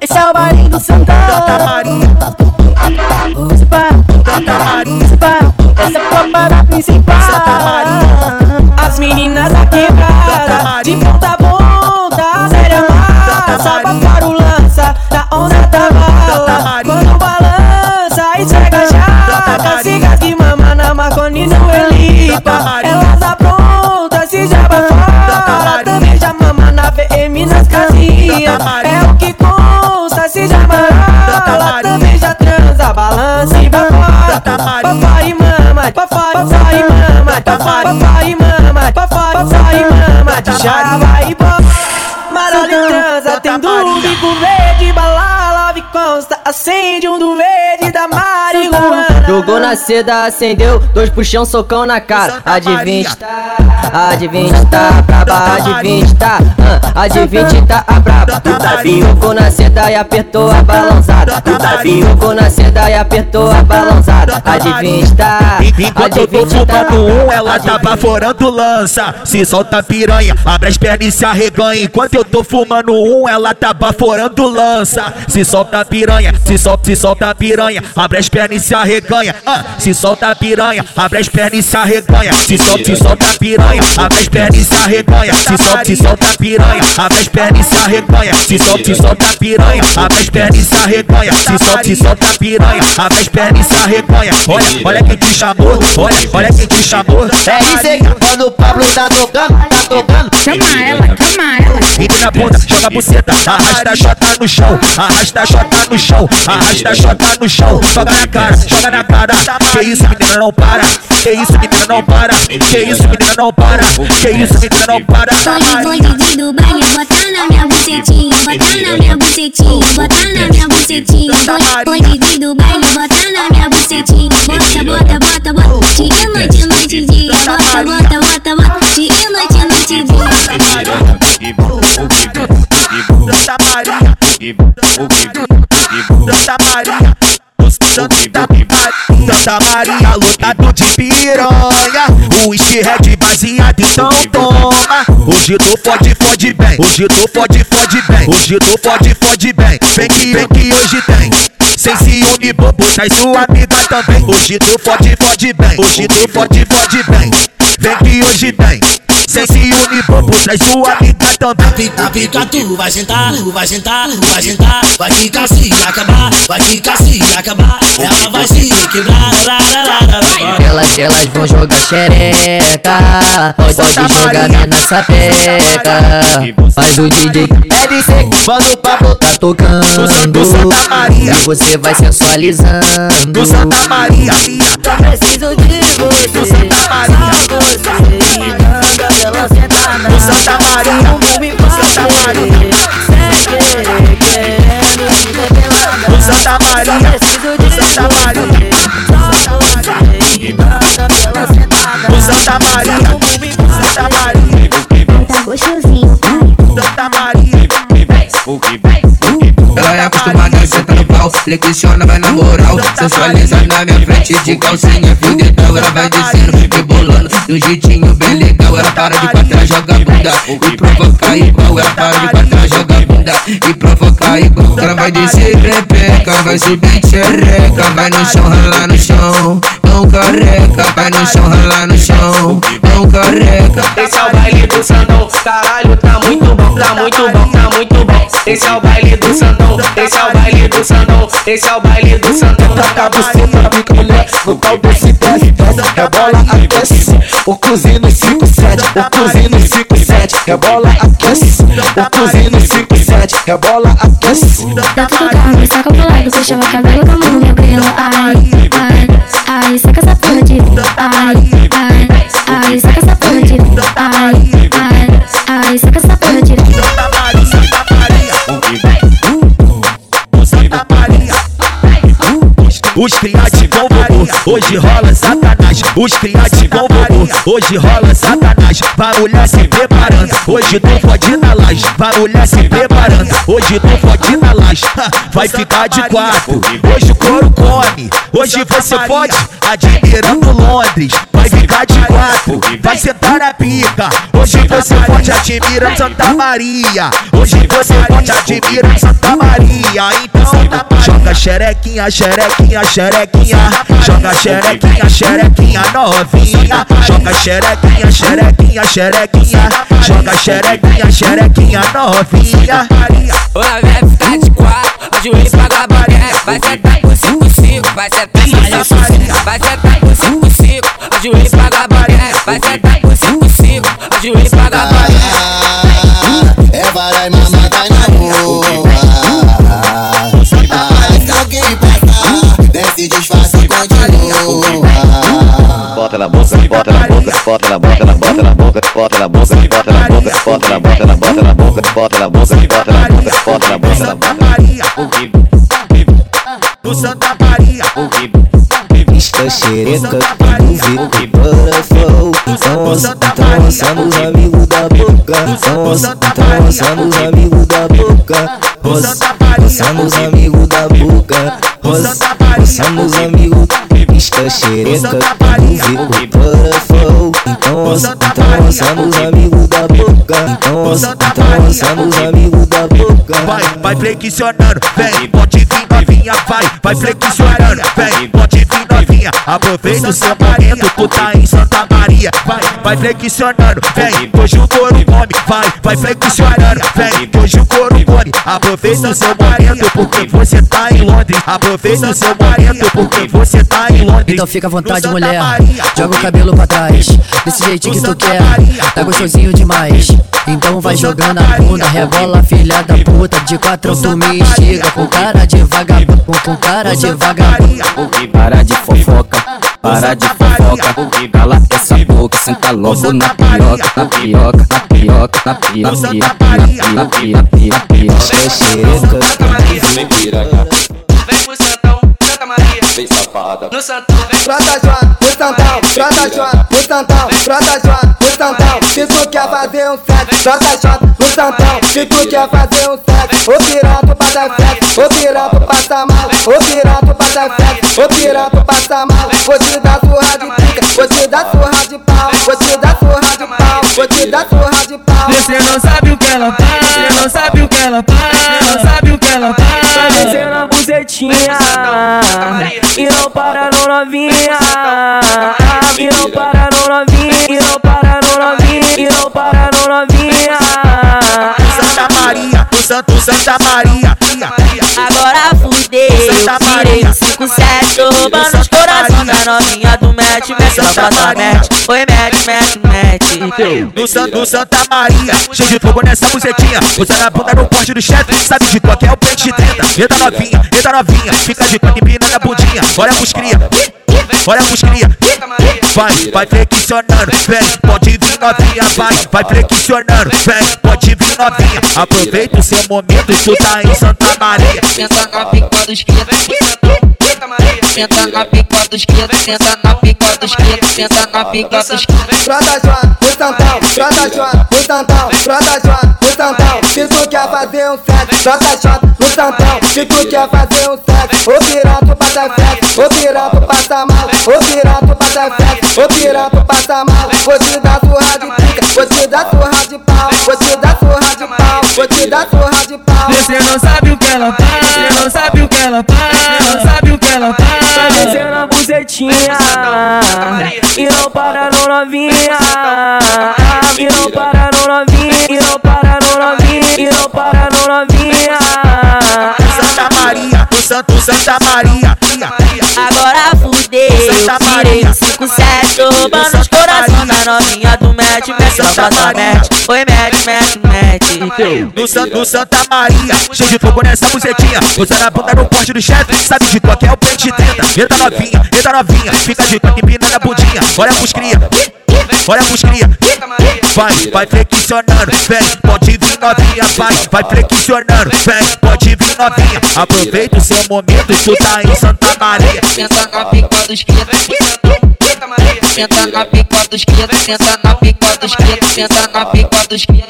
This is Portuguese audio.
Esse é o baile do Santão. Maria, Papai e mama, papai, papai mama, papai, papai e mama, papai, papai mama, já vai embora. Marolho e transa, tem do bico verde, balala, me consta, acende um do. Jogou na seda, acendeu, dois puxão, socão na cara. A de 20 tá, a de 20 tá braba, a de 20 tá, a de 20 tá a braba. Jogou na seda e apertou a balançada. Jogou na seda e apertou a balançada. A de 20 tá, Enquanto eu tô 20 fumando um, ela tá baforando lança. Se solta piranha, abre as pernas e se arreganha. Enquanto eu tô fumando um, ela tá baforando lança. Se solta piranha, se solta, se solta piranha, abre as pernas e se arreganha. Ah, se solta piranha, abre as pernas e se arreganha. Se solta, se solta piranha, abre as pernas e se arreganha. Se solta, se solta piranha, abre as pernas e se arreganha. Se solta, se solta piranha, abre as pernas e se arreganha. Se solta, se solta piranha, abre as pernas e se arreganha. Olha, olha quem te chamou, olha, olha quem te chamou. É isso aí, quando o Pablo tá tocando, tá tocando. Chama ela, chama ela. Fica na bunda, joga a buceta, arrasta a chota no chão, arrasta a chota no chão, arrasta a chota no chão, joga na cara, joga na cara. Que isso, menina, não para. Que isso, menina, não para. Que isso, menina, não para. Que isso, menina, não para. Foi, Didi do baile, botar na minha bucetinha, botar na minha bucetinha, botar na minha bucetinha. Foi, Didi do baile, botar na minha bucetinha, bota, bota, bota, bota, dia, noite, noite, dia, bota, bota, bota, Santa Maria. Santa Maria, Santa Maria, lotado de piranha. O red baseado, então toma. Hoje tu fode, fode bem. Hoje tu fode, fode bem. Hoje tu fode, fode bem. Vem que, vem que hoje tem. Sem ciúme, bobo, traz sua amiga também. Hoje tu fode, fode bem. Hoje tu fode, fode bem. Vem que hoje tem. Sem ciúme, bobo, traz sua amiga também. Fica, fica, tu vai sentar, tu vai sentar, tu vai sentar, vai ficar se acabar, vai ficar se acabar, ela vai se quebrar, lá, lá, lá. Elas, elas vão jogar xereca. Pode, pode jogar na nossa peca. Mas o DJ é de ser Quando o Pablo tá tocando. Do Santa Maria. E você vai sensualizando. Do Santa Maria, Só preciso de você, do Santa Maria, só você. Ela sentar na do Santa Maria, Como me do Santa Maria, Sem querer, querendo me do Santa Só Maria, preciso de Santa Maria. só você. E manda ela sentar do Santa Maria, Santa Maria, Tá gostosinho. Santa Maria. Ela é acostumada a sentar no pau, flexiona, vai na moral Sensualiza na minha frente de calcinha, fio dental Ela vai descendo, rebolando de um jeitinho Ela para de quatro, joga bunda. E provoca igual Ela para de quatro, joga bunda. E provoca igual Ela vai descer pepeca, vai subir xereca Vai no chão, ralar no chão, não careca Vai no chão, ralar no chão, não careca. Esse é o baile do Sandão, caralho, tá muito bom, tá muito bom. Esse é o baile do Sandão, esse é o baile do Sandão, esse é o baile do Sandão. Taca a na pica mulher No pau desse desce, desce Rebola, aquece O cozinho 5-7 O cozinho 5-7 Rebola, aquece O cozinho 5-7 Rebola, aquece Dá tudo calmo, saca pro lado, puxa o cabelo com a mão meu. Ai, Os criados vão bobo, hoje rola satanás. os criados vão bobo. Hoje rola vai mulher se preparando. Hoje tu fode na laje, mulher se preparando. Hoje tu fode na laje, vai ficar de quatro. Hoje o couro come, hoje você pode admirando Londres. Vai ficar de quatro, vai sentar na pica. Hoje você pode admirar Santa Maria. Hoje você pode admirar Santa Maria. Então joga xerequinha, xerequinha, xerequinha. Joga xerequinha, xerequinha novinha. Joga xerequinha, xerequinha, xerequinha. Joga xerequinha, xerequinha novinha. Ela vai ficar de quatro, ajoelha pra boneca. Vai sentar por 5, 5, vai sentar por 5, vai sentar por 5, 5. Ajoelha pra boneca, vai sentar por 5, 5. Ajoelha pra boneca. É vara e mamada na rua. Ah, se alguém passar, desce disfarce e continua. bota na boca, bota na boca, bota na boca, bota na boca, bota na boca, bota na boca, bota na boca, bota na boca, bota na boca, bota na boca, bota na boca, Santa Maria, do Santa Maria pista xereca quando vê o Então, então lançando os amigos da boca. Então, então lançando os amigos da boca. Rosa, lançando os amigos da boca. Rosa, lançando os amigos da boca. Pisca xereca quando vê o coração. Então, então somos amigos da boca. Então, então somos amigos da boca. Vai, vai flexionando, vem, pode vir novinha, vai, vai flexionando, vem, pode vir novinha. Aproveita o seu momento, tu tá em Santa Maria. Vai, vai flexionando, vem, hoje o couro come, vai, vai flexionando, vem, hoje o couro come. Aproveita o seu momento, porque você tá em Londres. Aproveita o seu momento, porque você tá em Londres. Então fica à vontade, mulher. Joga o cabelo pra trás. Desse jeitinho que tu quer. Tá gostosinho demais. Então vai jogando a bunda, rebola, filha da puta. De quatro tu me instiga. Com cara de vagabundo, com, com cara de vagabundo. Para de fofoca, para de fofoca. Cala essa boca, senta logo na pioca, na pioca, na pioca, na pioca, na pioca, na pioca, na pioca. Pisca xereca Vem pro safada. No Santão, vem Trota João, o Santão, trota João, o Santão, trota João, o Santão. Se tu quer fazer um sexo, trota João, o Santão. Se tu quer fazer um sexo, o piranto passa sexo, o piranto passa mal, o piranto passa sexo, o piranto passa mal. Vou te dar surra de pica, vou te dar surra de pau, vou te dar surra de pau, vou te dar surra de pau. Você não sabe o que ela faz, você não sabe o que ela faz, você não sabe o descendo a bucetinha e não para no novinha, e não para no novinha, e não para no novinha, e não para no novinha. Santa Maria, o Santo Santa Maria. Agora fudeu, Santa Maria. O 57, roubando os coração da novinha do match, match, Santa ela bota Maria. match, foi match, match, match. No Santo Santa Maria, cheio de fogo nessa bucetinha. Usando a bunda no porte do chefe, sabe de qual que é o pente 30. Entra novinha, entra novinha, fica de quatro empina na bundinha. Olha pros cria, olha pros cria. Vai, vai flexionando, vem, pode vir novinha, vai, vai flexionando, vem, pode vir novinha. Aproveita o seu momento, tu tá em Santa Maria. Senta na pica do esquerdo, Santa Maria. Senta na pica do esquerdo, senta na pica do esquerdo, senta na pica do esquerdo. Trota João, o Santão, trota João, o Santão, trota João, o Santão. Se tu quer fazer um trota João, o Santão. Se tu quer fazer um sexo, o piranto passa sexo, o piranto passa mal, o piranto passa sexo, o piranto passa mal. Vou te dar surra de pica, vou te dar surra de pau, vou te dar surra de pau, vou te dar surra de pau. Você não sabe o que ela faz, você não sabe o que ela faz, você não sabe o que ela faz. Descendo a bucetinha e não para no novinha, e não para no novinha, e não para no novinha, e não para no novinha. Santa Maria, o Santo Santa Maria. Agora fudeu, Santa tirei Maria. o 57, roubando os coração da novinha Santa bota Maria. match, foi match, match, match. No Santo Santa Maria, cheio de fogo nessa bucetinha. Usando a bunda no porte do chefe, sabe de qual que é o pente 30. Entra novinha, entra novinha, fica de quatro empina na bundinha. Olha pros cria, olha pros cria. Vai, vai flexionando, vem, pode vir novinha, vai, vai flexionando, vem, pode vir novinha. Aproveita o seu momento, tu tá em Santa Maria. Senta na pica do esquerdo, Maria. Senta na pica dos quintos, senta na pica dos quintos, senta na pica dos quintos.